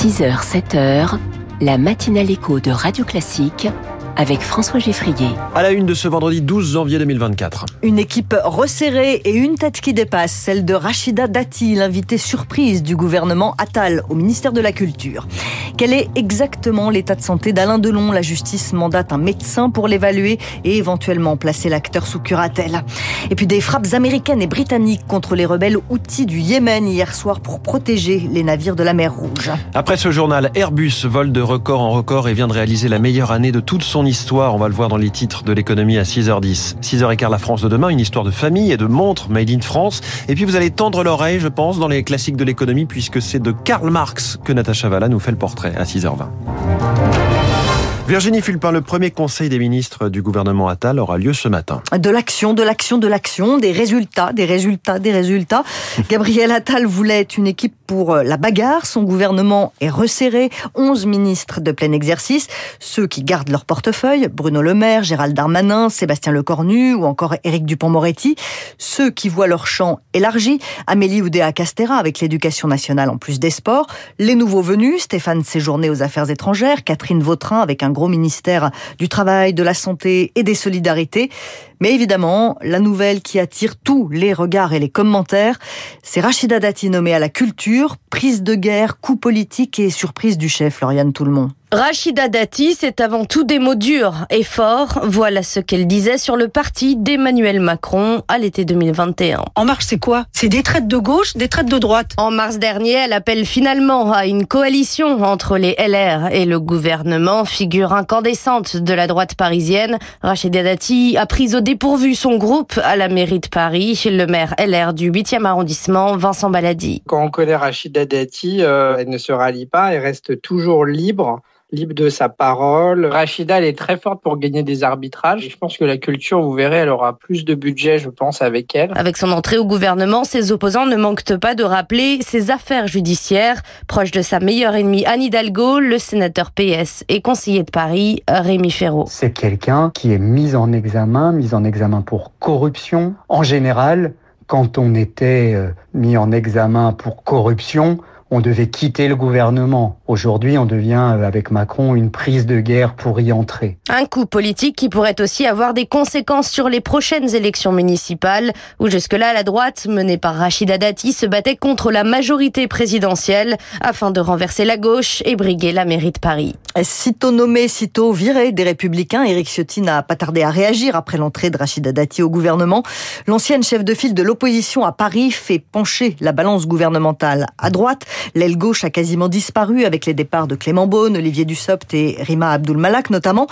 6h, 7h, la matinale écho de Radio Classique avec François Geffrier. À la une de ce vendredi 12 janvier 2024. Une équipe resserrée et une tête qui dépasse, celle de Rachida Dati, l'invitée surprise du gouvernement Attal au ministère de la Culture. Quel est exactement l'état de santé d'Alain Delon? La justice mandate un médecin pour l'évaluer et éventuellement placer l'acteur sous curatelle. Et puis des frappes américaines et britanniques contre les rebelles outils du Yémen hier soir pour protéger les navires de la mer Rouge. Après ce journal, Airbus vole de record en record et vient de réaliser la meilleure année de toute son histoire. On va le voir dans les titres de l'économie à 6h10. 6h15, la France de demain, une histoire de famille et de montres made in France. Et puis vous allez tendre l'oreille, je pense, dans les classiques de l'économie, puisque c'est de Karl Marx que Natacha Valla nous fait le portrait à 6h20. Virginie Fulpin, le premier conseil des ministres du gouvernement Attal aura lieu ce matin. De l'action, de l'action, de l'action, des résultats, des résultats, des résultats. Gabriel Attal voulait une équipe pour la bagarre. Son gouvernement est resserré. 11 ministres de plein exercice. Ceux qui gardent leur portefeuille, Bruno Le Maire, Gérald Darmanin, Sébastien Lecornu ou encore Éric Dupont-Moretti. Ceux qui voient leur champ élargi, Amélie Oudéa-Castera avec l'éducation nationale en plus des sports. Les nouveaux venus, Stéphane Séjourné aux affaires étrangères, Catherine Vautrin avec un gros ministère du Travail, de la Santé et des Solidarités. Mais évidemment, la nouvelle qui attire tous les regards et les commentaires, c'est Rachida Dati nommée à la culture, prise de guerre, coup politique et surprise du chef, Lauriane Tout-le-Monde. Rachida Dati, c'est avant tout des mots durs et forts. Voilà ce qu'elle disait sur le parti d'Emmanuel Macron à l'été 2021. En marche, c'est quoi? C'est des traites de gauche, des traites de droite. En mars dernier, elle appelle finalement à une coalition entre les LR et le gouvernement, figure incandescente de la droite parisienne. Rachida Dati a pris au dépourvu son groupe à la mairie de Paris, le maire LR du 8e arrondissement, Vincent Baladi. Quand on connaît Rachida Dati, euh, elle ne se rallie pas, elle reste toujours libre libre de sa parole. Rachida, elle est très forte pour gagner des arbitrages. je pense que la culture, vous verrez, elle aura plus de budget, je pense, avec elle. Avec son entrée au gouvernement, ses opposants ne manquent pas de rappeler ses affaires judiciaires. Proche de sa meilleure ennemie Anne Hidalgo, le sénateur PS et conseiller de Paris, Rémi Ferraud. C'est quelqu'un qui est mis en examen, mis en examen pour corruption. En général, quand on était euh, mis en examen pour corruption, on devait quitter le gouvernement. Aujourd'hui, on devient, euh, avec Macron, une prise de guerre pour y entrer. Un coup politique qui pourrait aussi avoir des conséquences sur les prochaines élections municipales, où jusque-là, la droite, menée par Rachida Dati, se battait contre la majorité présidentielle afin de renverser la gauche et briguer la mairie de Paris. Sitôt nommé, sitôt viré des Républicains, Éric Ciotti n'a pas tardé à réagir après l'entrée de Rachida Dati au gouvernement. L'ancienne chef de file de l'opposition à Paris fait pencher la balance gouvernementale à droite. L'aile gauche a quasiment disparu avec les départs de Clément Beaune, Olivier Dussopt et Rima Abdul-Malak notamment.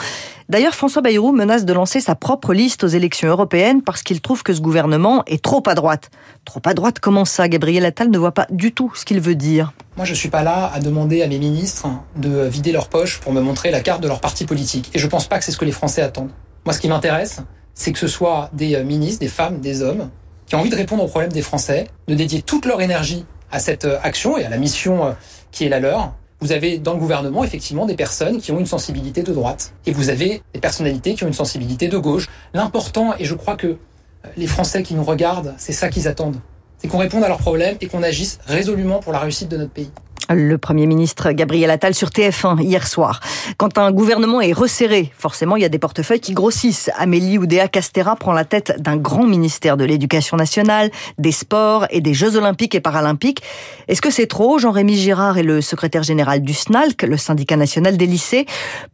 D'ailleurs, François Bayrou menace de lancer sa propre liste aux élections européennes parce qu'il trouve que ce gouvernement est trop à droite. Trop à droite, comment ça? Gabriel Attal ne voit pas du tout ce qu'il veut dire. Moi, je suis pas là à demander à mes ministres de vider leur poche pour me montrer la carte de leur parti politique. Et je pense pas que c'est ce que les Français attendent. Moi, ce qui m'intéresse, c'est que ce soit des euh, ministres, des femmes, des hommes, qui ont envie de répondre aux problèmes des Français, de dédier toute leur énergie à cette euh, action et à la mission euh, qui est la leur. Vous avez dans le gouvernement effectivement des personnes qui ont une sensibilité de droite et vous avez des personnalités qui ont une sensibilité de gauche. L'important, et je crois que les Français qui nous regardent, c'est ça qu'ils attendent, c'est qu'on réponde à leurs problèmes et qu'on agisse résolument pour la réussite de notre pays. Le Premier ministre Gabriel Attal sur TF1 hier soir. Quand un gouvernement est resserré, forcément il y a des portefeuilles qui grossissent. Amélie Oudéa Castera prend la tête d'un grand ministère de l'Éducation nationale, des sports et des Jeux olympiques et paralympiques. Est-ce que c'est trop? Jean-Rémy Girard est le secrétaire général du SNALC, le syndicat national des lycées,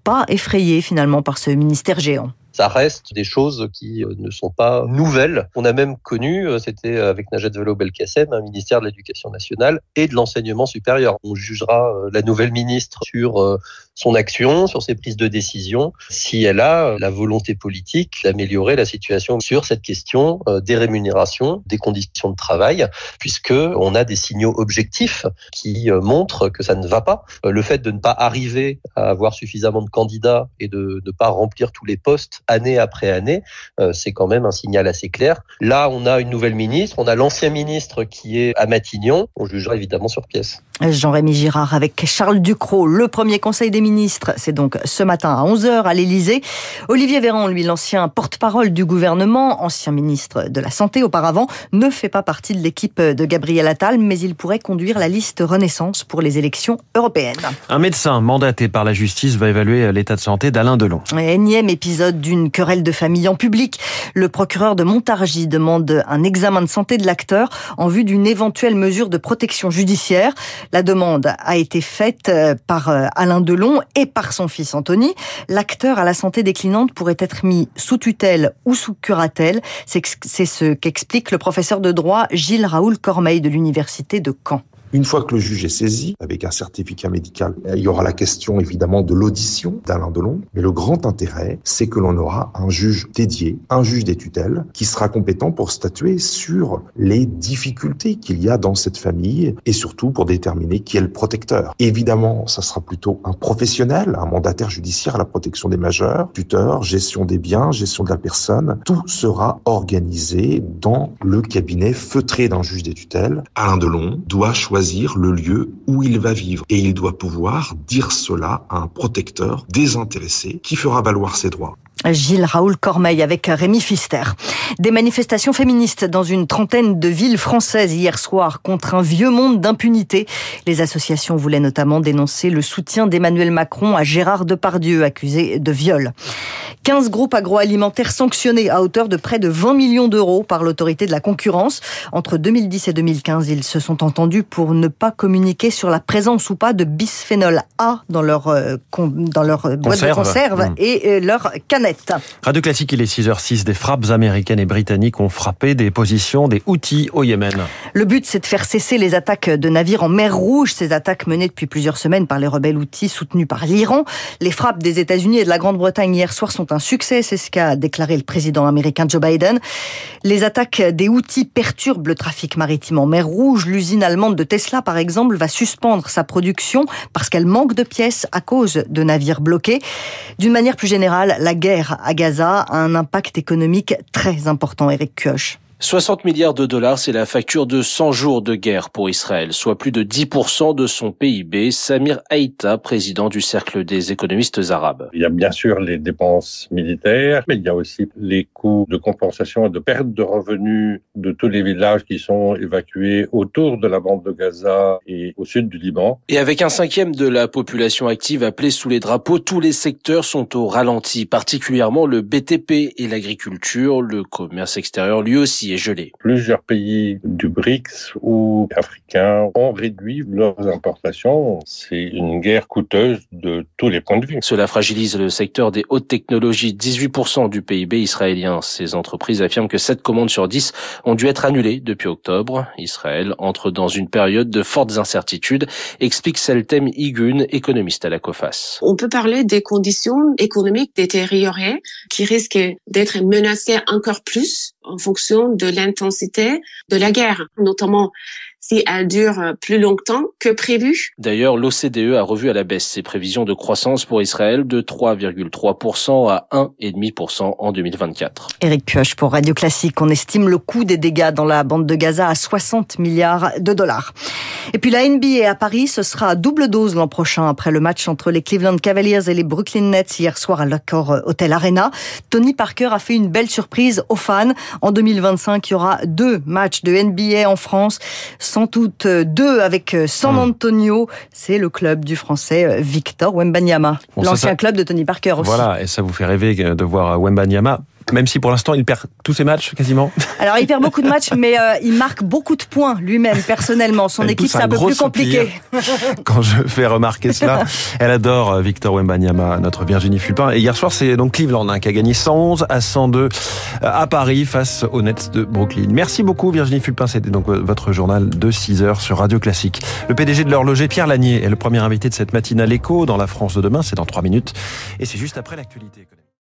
pas effrayé finalement par ce ministère géant ça reste des choses qui euh, ne sont pas nouvelles. On a même connu, euh, c'était avec Najat Vallaud-Belkacem, un ministère de l'Éducation nationale et de l'enseignement supérieur. On jugera euh, la nouvelle ministre sur son action, sur ses prises de décision, si elle a la volonté politique d'améliorer la situation sur cette question des rémunérations, des conditions de travail, puisque on a des signaux objectifs qui montrent que ça ne va pas. Le fait de ne pas arriver à avoir suffisamment de candidats et de ne pas remplir tous les postes année après année, euh, c'est quand même un signal assez clair. Là, on a une nouvelle ministre, on a l'ancien ministre qui est à Matignon, on jugera évidemment sur pièce. Jean-Rémy Girard avec Charles Ducrot. Le premier conseil des ministres, c'est donc ce matin à 11h à l'Élysée. Olivier Véran, lui, l'ancien porte-parole du gouvernement, ancien ministre de la Santé auparavant, ne fait pas partie de l'équipe de Gabriel Attal, mais il pourrait conduire la liste Renaissance pour les élections européennes. Un médecin mandaté par la justice va évaluer l'état de santé d'Alain Delon. Énième épisode d'une querelle de famille en public. Le procureur de Montargis demande un examen de santé de l'acteur en vue d'une éventuelle mesure de protection judiciaire. La demande a été faite euh, par euh, Alain Delon et par son fils Anthony. L'acteur à la santé déclinante pourrait être mis sous tutelle ou sous curatelle. C'est ce qu'explique le professeur de droit Gilles Raoul Cormeil de l'université de Caen. Une fois que le juge est saisi, avec un certificat médical, il y aura la question évidemment de l'audition d'Alain Delon. Mais le grand intérêt, c'est que l'on aura un juge dédié, un juge des tutelles, qui sera compétent pour statuer sur les difficultés qu'il y a dans cette famille et surtout pour déterminer qui est le protecteur. Évidemment, ça sera plutôt un professionnel, un mandataire judiciaire à la protection des majeurs, tuteur, gestion des biens, gestion de la personne. Tout sera organisé dans le cabinet feutré d'un juge des tutelles. Alain Delon doit choisir le lieu où il va vivre. Et il doit pouvoir dire cela à un protecteur désintéressé qui fera valoir ses droits. Gilles Raoul Cormeil avec Rémi Fister. Des manifestations féministes dans une trentaine de villes françaises hier soir contre un vieux monde d'impunité. Les associations voulaient notamment dénoncer le soutien d'Emmanuel Macron à Gérard Depardieu, accusé de viol. 15 groupes agroalimentaires sanctionnés à hauteur de près de 20 millions d'euros par l'autorité de la concurrence. Entre 2010 et 2015, ils se sont entendus pour ne pas communiquer sur la présence ou pas de bisphénol A dans leur, euh, dans leur boîte de conserve mmh. et euh, leur canette. Radio Classique, il est 6h06. Des frappes américaines et britanniques ont frappé des positions des outils au Yémen. Le but, c'est de faire cesser les attaques de navires en mer Rouge. Ces attaques menées depuis plusieurs semaines par les rebelles outils soutenus par l'Iran. Les frappes des États-Unis et de la Grande-Bretagne hier soir sont un succès, c'est ce qu'a déclaré le président américain Joe Biden. Les attaques des outils perturbent le trafic maritime en mer Rouge. L'usine allemande de Tesla, par exemple, va suspendre sa production parce qu'elle manque de pièces à cause de navires bloqués. D'une manière plus générale, la guerre à Gaza a un impact économique très important, Eric Kioch. 60 milliards de dollars, c'est la facture de 100 jours de guerre pour Israël, soit plus de 10% de son PIB. Samir Haïta, président du Cercle des économistes arabes. Il y a bien sûr les dépenses militaires, mais il y a aussi les coûts de compensation et de perte de revenus de tous les villages qui sont évacués autour de la bande de Gaza et au sud du Liban. Et avec un cinquième de la population active appelée sous les drapeaux, tous les secteurs sont au ralenti, particulièrement le BTP et l'agriculture, le commerce extérieur lui aussi gelé. Plusieurs pays du BRICS ou africains ont réduit leurs importations. C'est une guerre coûteuse de tous les points de vue. Cela fragilise le secteur des hautes technologies. 18% du PIB israélien. Ces entreprises affirment que 7 commandes sur 10 ont dû être annulées depuis octobre. Israël entre dans une période de fortes incertitudes, explique Seltem Igun, économiste à la COFAS. On peut parler des conditions économiques détériorées qui risquent d'être menacées encore plus en fonction de l'intensité de la guerre, notamment si elle dure plus longtemps que prévu. D'ailleurs, l'OCDE a revu à la baisse ses prévisions de croissance pour Israël de 3,3% à 1,5% en 2024. Éric Pioche pour Radio Classique. On estime le coût des dégâts dans la bande de Gaza à 60 milliards de dollars. Et puis la NBA à Paris, ce sera à double dose l'an prochain après le match entre les Cleveland Cavaliers et les Brooklyn Nets hier soir à l'accord Hotel Arena. Tony Parker a fait une belle surprise aux fans. En 2025, il y aura deux matchs de NBA en France sans doute deux avec euh, San hmm. Antonio. C'est le club du français euh, Victor Wembanyama, l'ancien club de Tony Parker aussi. Voilà, et ça vous fait rêver de voir Wembanyama même si pour l'instant il perd tous ses matchs quasiment. Alors il perd beaucoup de matchs, mais euh, il marque beaucoup de points lui-même personnellement. Son équipe c'est un, peu plus compliqué. Quand je fais remarquer cela, elle adore euh, Victor Wembanyama, notre Virginie Fulpin. Et hier soir c'est donc Cleveland hein, qui a gagné 111 à 102 euh, à Paris face aux Nets de Brooklyn. Merci beaucoup Virginie Fulpin, c'était donc votre journal de 6 heures sur Radio Classique. Le PDG de l'horloger Pierre Lanier est le premier invité de cette matinale écho dans la France de demain. C'est dans 3 minutes et c'est juste après l'actualité.